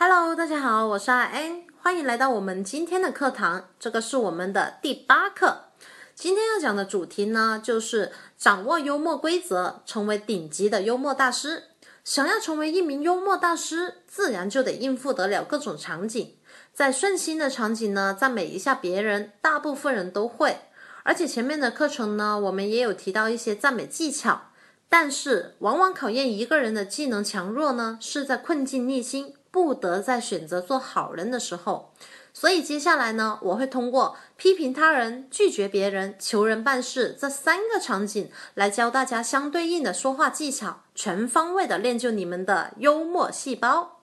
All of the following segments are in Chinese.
Hello，大家好，我是阿恩，欢迎来到我们今天的课堂。这个是我们的第八课。今天要讲的主题呢，就是掌握幽默规则，成为顶级的幽默大师。想要成为一名幽默大师，自然就得应付得了各种场景。在顺心的场景呢，赞美一下别人，大部分人都会。而且前面的课程呢，我们也有提到一些赞美技巧。但是，往往考验一个人的技能强弱呢，是在困境逆心，不得再选择做好人的时候。所以接下来呢，我会通过批评他人、拒绝别人、求人办事这三个场景，来教大家相对应的说话技巧，全方位的练就你们的幽默细胞。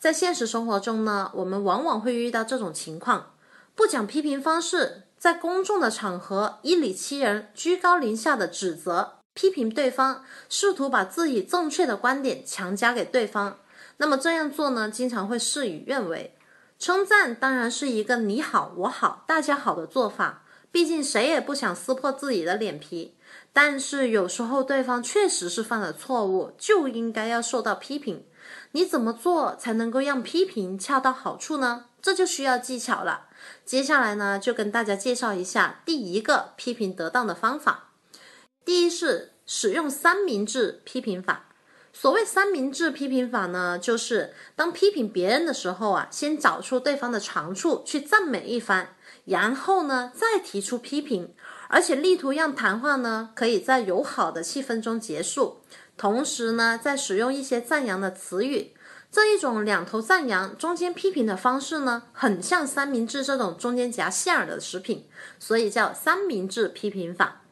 在现实生活中呢，我们往往会遇到这种情况：不讲批评方式，在公众的场合以理欺人，居高临下的指责。批评对方，试图把自己正确的观点强加给对方，那么这样做呢，经常会事与愿违。称赞当然是一个你好我好大家好的做法，毕竟谁也不想撕破自己的脸皮。但是有时候对方确实是犯了错误，就应该要受到批评。你怎么做才能够让批评恰到好处呢？这就需要技巧了。接下来呢，就跟大家介绍一下第一个批评得当的方法。第一是使用三明治批评法。所谓三明治批评法呢，就是当批评别人的时候啊，先找出对方的长处去赞美一番，然后呢再提出批评，而且力图让谈话呢可以在友好的气氛中结束。同时呢，再使用一些赞扬的词语。这一种两头赞扬、中间批评的方式呢，很像三明治这种中间夹馅儿的食品，所以叫三明治批评法。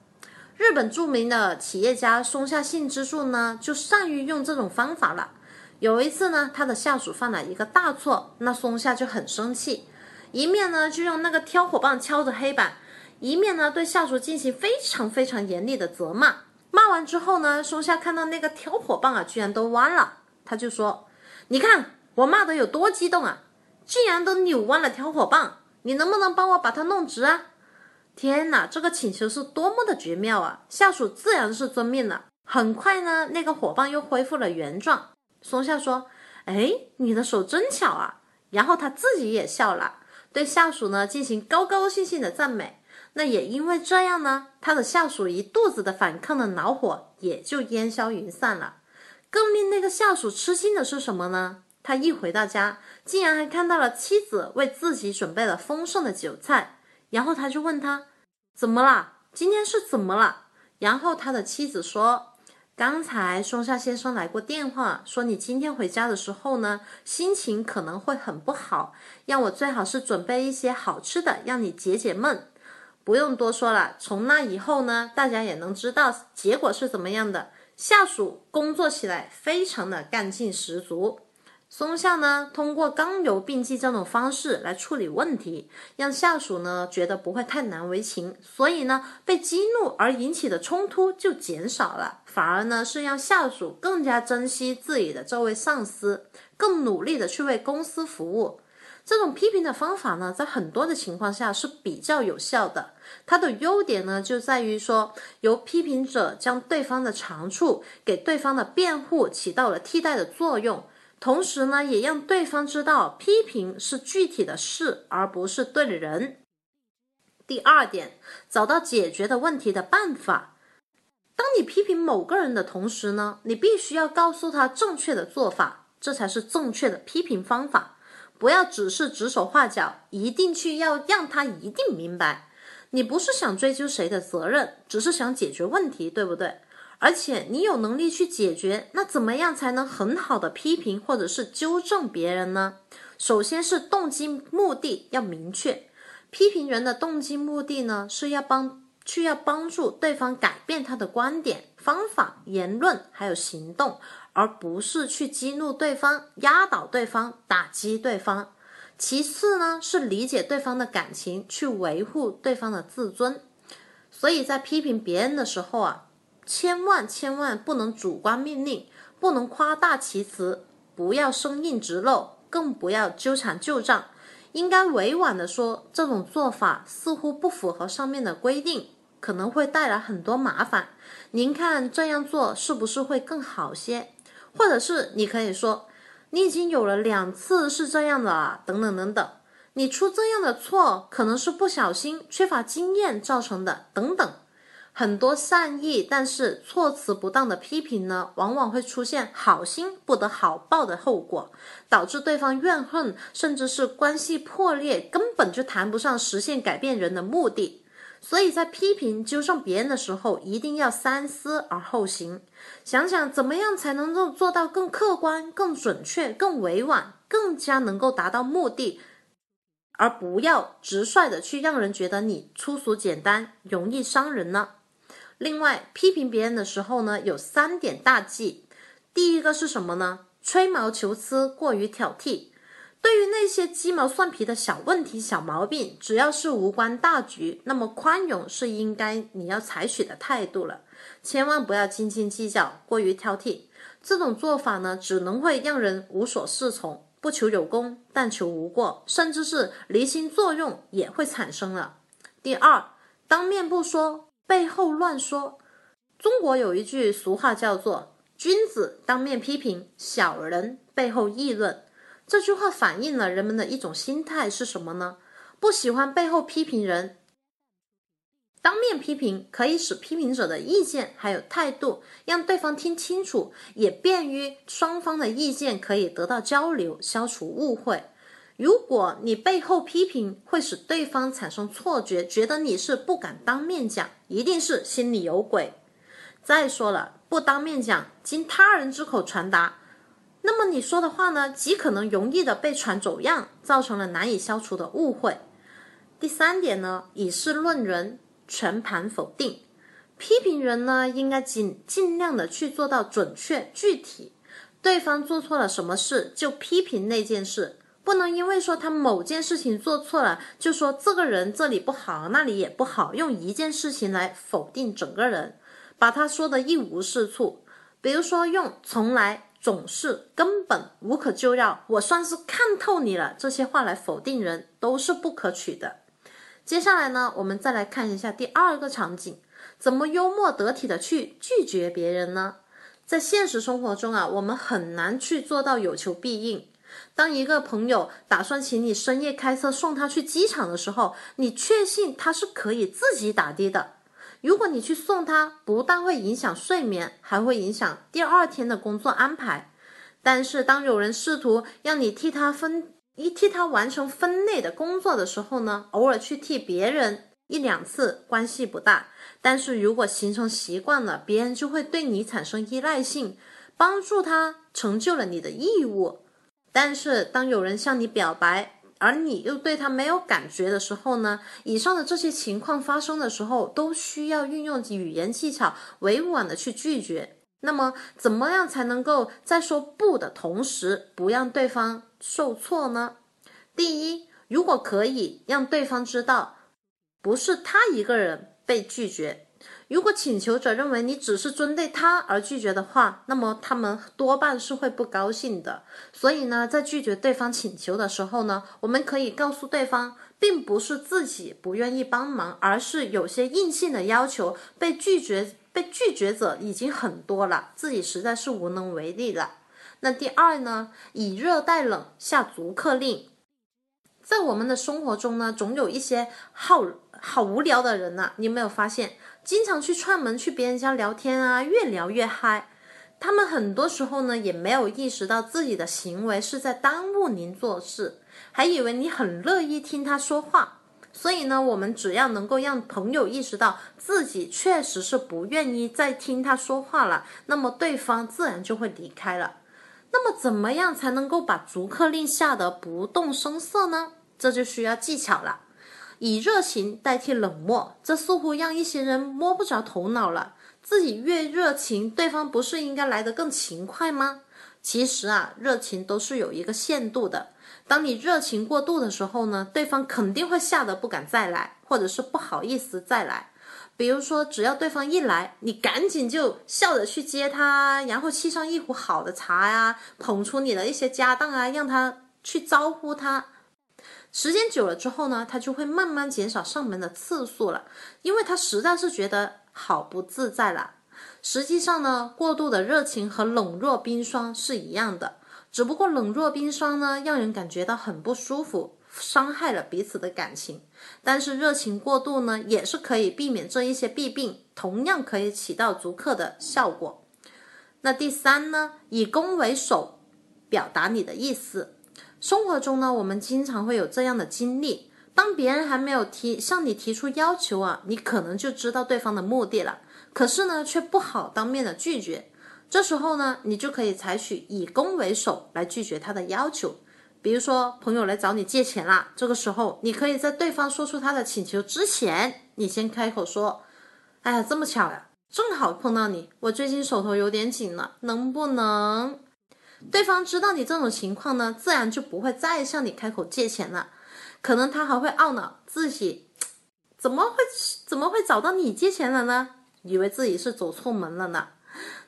日本著名的企业家松下幸之助呢，就善于用这种方法了。有一次呢，他的下属犯了一个大错，那松下就很生气，一面呢就用那个挑火棒敲着黑板，一面呢对下属进行非常非常严厉的责骂。骂完之后呢，松下看到那个挑火棒啊，居然都弯了，他就说：“你看我骂得有多激动啊，竟然都扭弯了挑火棒，你能不能帮我把它弄直啊？”天哪，这个请求是多么的绝妙啊！下属自然是遵命了。很快呢，那个火棒又恢复了原状。松下说：“哎，你的手真巧啊！”然后他自己也笑了，对下属呢进行高高兴兴的赞美。那也因为这样呢，他的下属一肚子的反抗的恼火也就烟消云散了。更令那个下属吃惊的是什么呢？他一回到家，竟然还看到了妻子为自己准备了丰盛的酒菜。然后他就问他，怎么了？今天是怎么了？然后他的妻子说，刚才松下先生来过电话，说你今天回家的时候呢，心情可能会很不好，让我最好是准备一些好吃的，让你解解闷。不用多说了，从那以后呢，大家也能知道结果是怎么样的。下属工作起来非常的干劲十足。松下呢，通过刚柔并济这种方式来处理问题，让下属呢觉得不会太难为情，所以呢，被激怒而引起的冲突就减少了，反而呢是让下属更加珍惜自己的这位上司，更努力的去为公司服务。这种批评的方法呢，在很多的情况下是比较有效的。它的优点呢，就在于说，由批评者将对方的长处给对方的辩护起到了替代的作用。同时呢，也让对方知道批评是具体的事，而不是对人。第二点，找到解决的问题的办法。当你批评某个人的同时呢，你必须要告诉他正确的做法，这才是正确的批评方法。不要只是指手画脚，一定去要让他一定明白。你不是想追究谁的责任，只是想解决问题，对不对？而且你有能力去解决，那怎么样才能很好的批评或者是纠正别人呢？首先是动机目的要明确，批评人的动机目的呢是要帮去要帮助对方改变他的观点、方法、言论还有行动，而不是去激怒对方、压倒对方、打击对方。其次呢是理解对方的感情，去维护对方的自尊。所以在批评别人的时候啊。千万千万不能主观命令，不能夸大其词，不要生硬直漏，更不要纠缠旧账。应该委婉的说，这种做法似乎不符合上面的规定，可能会带来很多麻烦。您看这样做是不是会更好些？或者是你可以说，你已经有了两次是这样的啊，等等等等。你出这样的错，可能是不小心、缺乏经验造成的，等等。很多善意但是措辞不当的批评呢，往往会出现好心不得好报的后果，导致对方怨恨，甚至是关系破裂，根本就谈不上实现改变人的目的。所以在批评纠正别人的时候，一定要三思而后行，想想怎么样才能够做到更客观、更准确、更委婉，更加能够达到目的。而不要直率的去让人觉得你粗俗简单，容易伤人呢。另外，批评别人的时候呢，有三点大忌。第一个是什么呢？吹毛求疵，过于挑剔。对于那些鸡毛蒜皮的小问题、小毛病，只要是无关大局，那么宽容是应该你要采取的态度了。千万不要斤斤计较，过于挑剔。这种做法呢，只能会让人无所适从。不求有功，但求无过，甚至是离心作用也会产生了。第二，当面不说，背后乱说。中国有一句俗话叫做“君子当面批评，小人背后议论”。这句话反映了人们的一种心态是什么呢？不喜欢背后批评人。当面批评可以使批评者的意见还有态度让对方听清楚，也便于双方的意见可以得到交流，消除误会。如果你背后批评，会使对方产生错觉，觉得你是不敢当面讲，一定是心里有鬼。再说了，不当面讲，经他人之口传达，那么你说的话呢，极可能容易的被传走样，造成了难以消除的误会。第三点呢，以事论人。全盘否定，批评人呢，应该尽尽量的去做到准确具体。对方做错了什么事，就批评那件事，不能因为说他某件事情做错了，就说这个人这里不好，那里也不好，用一件事情来否定整个人，把他说的一无是处。比如说用从来、总是、根本、无可救药，我算是看透你了这些话来否定人，都是不可取的。接下来呢，我们再来看一下第二个场景，怎么幽默得体的去拒绝别人呢？在现实生活中啊，我们很难去做到有求必应。当一个朋友打算请你深夜开车送他去机场的时候，你确信他是可以自己打的的。如果你去送他，不但会影响睡眠，还会影响第二天的工作安排。但是当有人试图让你替他分，一替他完成分内的工作的时候呢，偶尔去替别人一两次关系不大，但是如果形成习惯了，别人就会对你产生依赖性，帮助他成就了你的义务。但是当有人向你表白，而你又对他没有感觉的时候呢，以上的这些情况发生的时候，都需要运用语言技巧，委婉的去拒绝。那么，怎么样才能够在说不的同时，不让对方受挫呢？第一，如果可以让对方知道，不是他一个人被拒绝。如果请求者认为你只是针对他而拒绝的话，那么他们多半是会不高兴的。所以呢，在拒绝对方请求的时候呢，我们可以告诉对方，并不是自己不愿意帮忙，而是有些硬性的要求被拒绝。被拒绝者已经很多了，自己实在是无能为力了。那第二呢？以热带冷，下逐客令。在我们的生活中呢，总有一些好好无聊的人呐，你有没有发现？经常去串门去别人家聊天啊，越聊越嗨。他们很多时候呢，也没有意识到自己的行为是在耽误您做事，还以为你很乐意听他说话。所以呢，我们只要能够让朋友意识到自己确实是不愿意再听他说话了，那么对方自然就会离开了。那么，怎么样才能够把逐客令下得不动声色呢？这就需要技巧了。以热情代替冷漠，这似乎让一些人摸不着头脑了。自己越热情，对方不是应该来得更勤快吗？其实啊，热情都是有一个限度的。当你热情过度的时候呢，对方肯定会吓得不敢再来，或者是不好意思再来。比如说，只要对方一来，你赶紧就笑着去接他，然后沏上一壶好的茶呀，捧出你的一些家当啊，让他去招呼他。时间久了之后呢，他就会慢慢减少上门的次数了，因为他实在是觉得好不自在了。实际上呢，过度的热情和冷若冰霜是一样的。只不过冷若冰霜呢，让人感觉到很不舒服，伤害了彼此的感情。但是热情过度呢，也是可以避免这一些弊病，同样可以起到逐客的效果。那第三呢，以攻为守，表达你的意思。生活中呢，我们经常会有这样的经历：当别人还没有提向你提出要求啊，你可能就知道对方的目的了，可是呢，却不好当面的拒绝。这时候呢，你就可以采取以攻为守来拒绝他的要求。比如说，朋友来找你借钱啦，这个时候你可以在对方说出他的请求之前，你先开口说：“哎呀，这么巧呀，正好碰到你，我最近手头有点紧了，能不能？”对方知道你这种情况呢，自然就不会再向你开口借钱了。可能他还会懊恼自己怎么会怎么会找到你借钱了呢？以为自己是走错门了呢。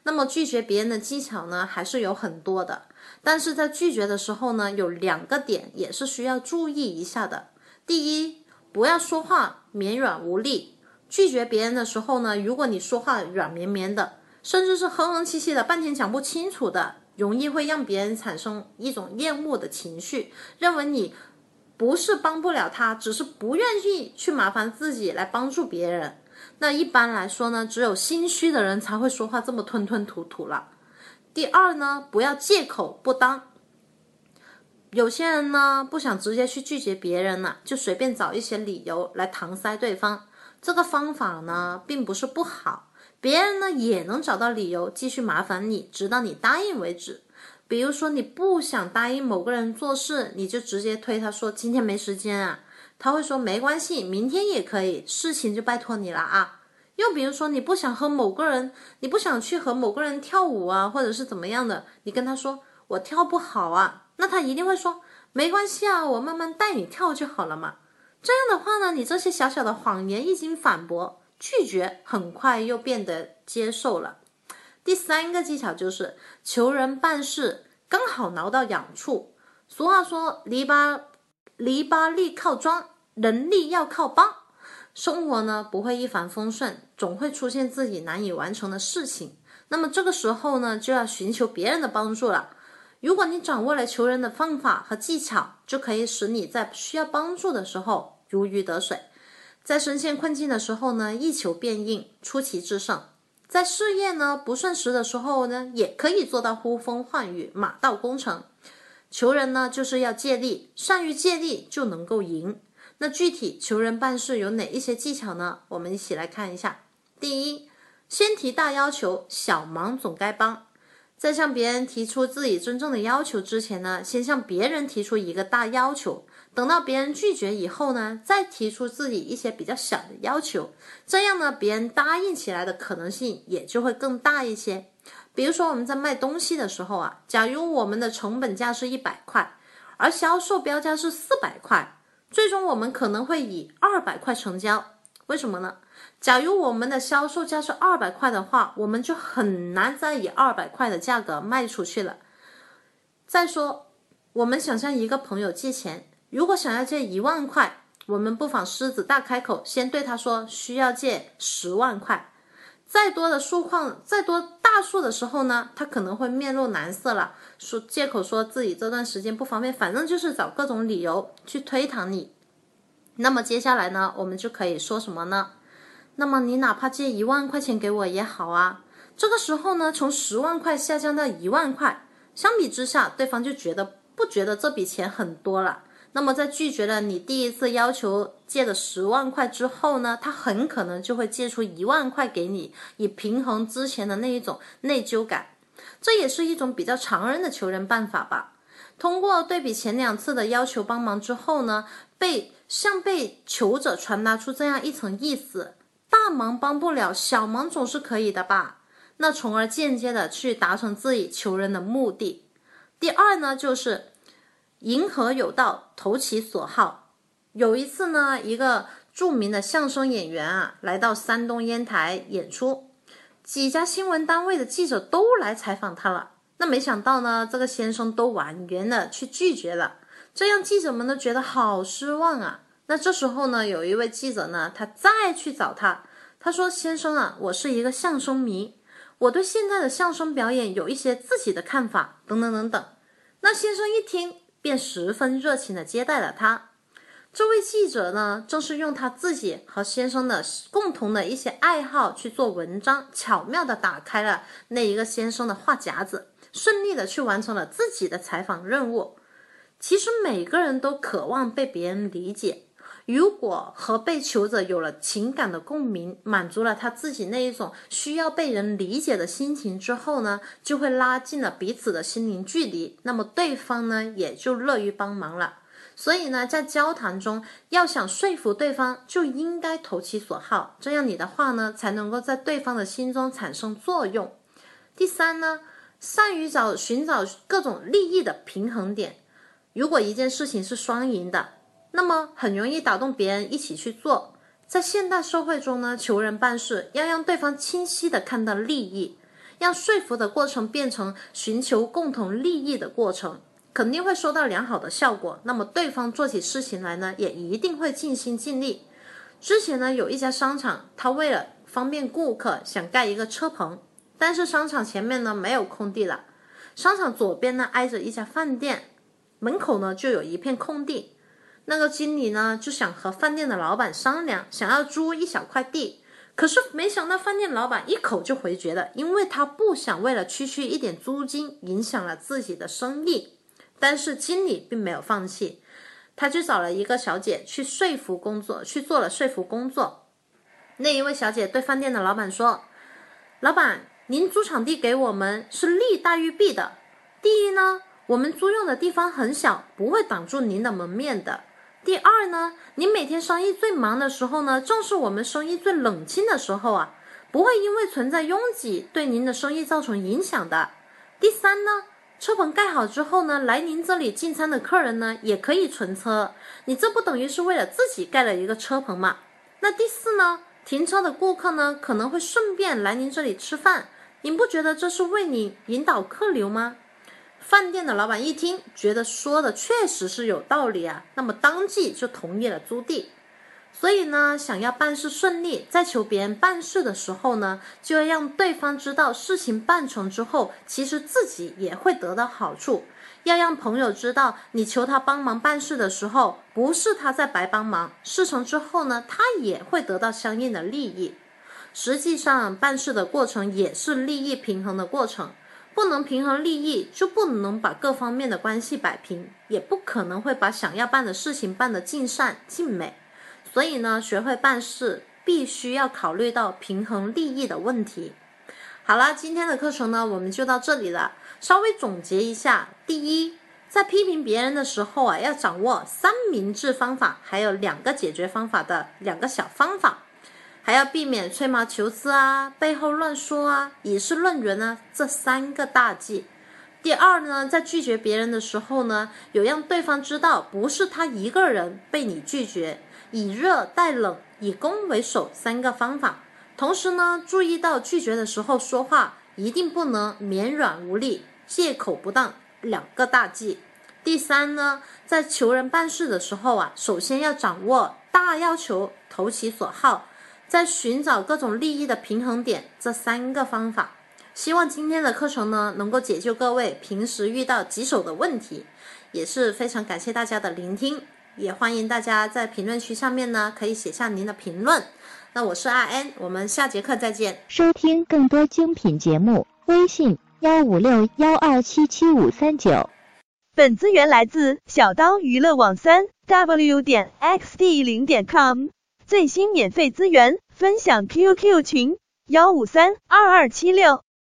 那么拒绝别人的技巧呢，还是有很多的。但是在拒绝的时候呢，有两个点也是需要注意一下的。第一，不要说话绵软无力。拒绝别人的时候呢，如果你说话软绵绵的，甚至是哼哼唧唧的，半天讲不清楚的，容易会让别人产生一种厌恶的情绪，认为你不是帮不了他，只是不愿意去麻烦自己来帮助别人。那一般来说呢，只有心虚的人才会说话这么吞吞吐吐了。第二呢，不要借口不当。有些人呢，不想直接去拒绝别人了，就随便找一些理由来搪塞对方。这个方法呢，并不是不好，别人呢也能找到理由继续麻烦你，直到你答应为止。比如说，你不想答应某个人做事，你就直接推他说今天没时间啊。他会说没关系，明天也可以，事情就拜托你了啊。又比如说，你不想和某个人，你不想去和某个人跳舞啊，或者是怎么样的，你跟他说我跳不好啊，那他一定会说没关系啊，我慢慢带你跳就好了嘛。这样的话呢，你这些小小的谎言一经反驳，拒绝很快又变得接受了。第三个技巧就是求人办事刚好挠到痒处。俗话说，篱笆。篱笆立靠桩，人力要靠帮。生活呢不会一帆风顺，总会出现自己难以完成的事情。那么这个时候呢，就要寻求别人的帮助了。如果你掌握了求人的方法和技巧，就可以使你在需要帮助的时候如鱼得水，在深陷困境的时候呢一求变应，出奇制胜。在事业呢不顺时的时候呢，也可以做到呼风唤雨，马到功成。求人呢，就是要借力，善于借力就能够赢。那具体求人办事有哪一些技巧呢？我们一起来看一下。第一，先提大要求，小忙总该帮。在向别人提出自己真正的要求之前呢，先向别人提出一个大要求，等到别人拒绝以后呢，再提出自己一些比较小的要求，这样呢，别人答应起来的可能性也就会更大一些。比如说我们在卖东西的时候啊，假如我们的成本价是一百块，而销售标价是四百块，最终我们可能会以二百块成交。为什么呢？假如我们的销售价是二百块的话，我们就很难再以二百块的价格卖出去了。再说，我们想向一个朋友借钱，如果想要借一万块，我们不妨狮子大开口，先对他说需要借十万块。再多的数况，再多大数的时候呢，他可能会面露难色了，说借口说自己这段时间不方便，反正就是找各种理由去推搪你。那么接下来呢，我们就可以说什么呢？那么你哪怕借一万块钱给我也好啊。这个时候呢，从十万块下降到一万块，相比之下，对方就觉得不觉得这笔钱很多了。那么在拒绝了你第一次要求借的十万块之后呢，他很可能就会借出一万块给你，以平衡之前的那一种内疚感。这也是一种比较常人的求人办法吧。通过对比前两次的要求帮忙之后呢，被向被求者传达出这样一层意思：大忙帮不了，小忙总是可以的吧？那从而间接的去达成自己求人的目的。第二呢，就是。迎合有道，投其所好。有一次呢，一个著名的相声演员啊，来到山东烟台演出，几家新闻单位的记者都来采访他了。那没想到呢，这个先生都婉言的去拒绝了，这样记者们都觉得好失望啊。那这时候呢，有一位记者呢，他再去找他，他说：“先生啊，我是一个相声迷，我对现在的相声表演有一些自己的看法，等等等等。”那先生一听，便十分热情的接待了他。这位记者呢，正是用他自己和先生的共同的一些爱好去做文章，巧妙的打开了那一个先生的话匣子，顺利的去完成了自己的采访任务。其实每个人都渴望被别人理解。如果和被求者有了情感的共鸣，满足了他自己那一种需要被人理解的心情之后呢，就会拉近了彼此的心灵距离，那么对方呢也就乐于帮忙了。所以呢，在交谈中要想说服对方，就应该投其所好，这样你的话呢才能够在对方的心中产生作用。第三呢，善于找寻找各种利益的平衡点。如果一件事情是双赢的。那么很容易打动别人一起去做。在现代社会中呢，求人办事要让对方清晰的看到利益，让说服的过程变成寻求共同利益的过程，肯定会收到良好的效果。那么对方做起事情来呢，也一定会尽心尽力。之前呢，有一家商场，他为了方便顾客，想盖一个车棚，但是商场前面呢没有空地了，商场左边呢挨着一家饭店，门口呢就有一片空地。那个经理呢就想和饭店的老板商量，想要租一小块地，可是没想到饭店老板一口就回绝了，因为他不想为了区区一点租金影响了自己的生意。但是经理并没有放弃，他就找了一个小姐去说服工作，去做了说服工作。那一位小姐对饭店的老板说：“老板，您租场地给我们是利大于弊的。第一呢，我们租用的地方很小，不会挡住您的门面的。”第二呢，您每天生意最忙的时候呢，正是我们生意最冷清的时候啊，不会因为存在拥挤对您的生意造成影响的。第三呢，车棚盖好之后呢，来您这里进餐的客人呢，也可以存车，你这不等于是为了自己盖了一个车棚吗？那第四呢，停车的顾客呢，可能会顺便来您这里吃饭，您不觉得这是为你引导客流吗？饭店的老板一听，觉得说的确实是有道理啊，那么当即就同意了租地。所以呢，想要办事顺利，在求别人办事的时候呢，就要让对方知道事情办成之后，其实自己也会得到好处。要让朋友知道，你求他帮忙办事的时候，不是他在白帮忙，事成之后呢，他也会得到相应的利益。实际上，办事的过程也是利益平衡的过程。不能平衡利益，就不能把各方面的关系摆平，也不可能会把想要办的事情办得尽善尽美。所以呢，学会办事必须要考虑到平衡利益的问题。好了，今天的课程呢，我们就到这里了。稍微总结一下：第一，在批评别人的时候啊，要掌握三明治方法，还有两个解决方法的两个小方法。还要避免吹毛求疵啊，背后乱说啊，以事论人呢，这三个大忌。第二呢，在拒绝别人的时候呢，有让对方知道不是他一个人被你拒绝，以热带冷，以攻为守三个方法。同时呢，注意到拒绝的时候说话一定不能绵软无力，借口不当，两个大忌。第三呢，在求人办事的时候啊，首先要掌握大要求，投其所好。在寻找各种利益的平衡点，这三个方法，希望今天的课程呢能够解救各位平时遇到棘手的问题，也是非常感谢大家的聆听，也欢迎大家在评论区下面呢可以写下您的评论。那我是阿恩，我们下节课再见。收听更多精品节目，微信幺五六幺二七七五三九。本资源来自小刀娱乐网三 w 点 xd 零点 com。最新免费资源分享 QQ 群：幺五三二二七六。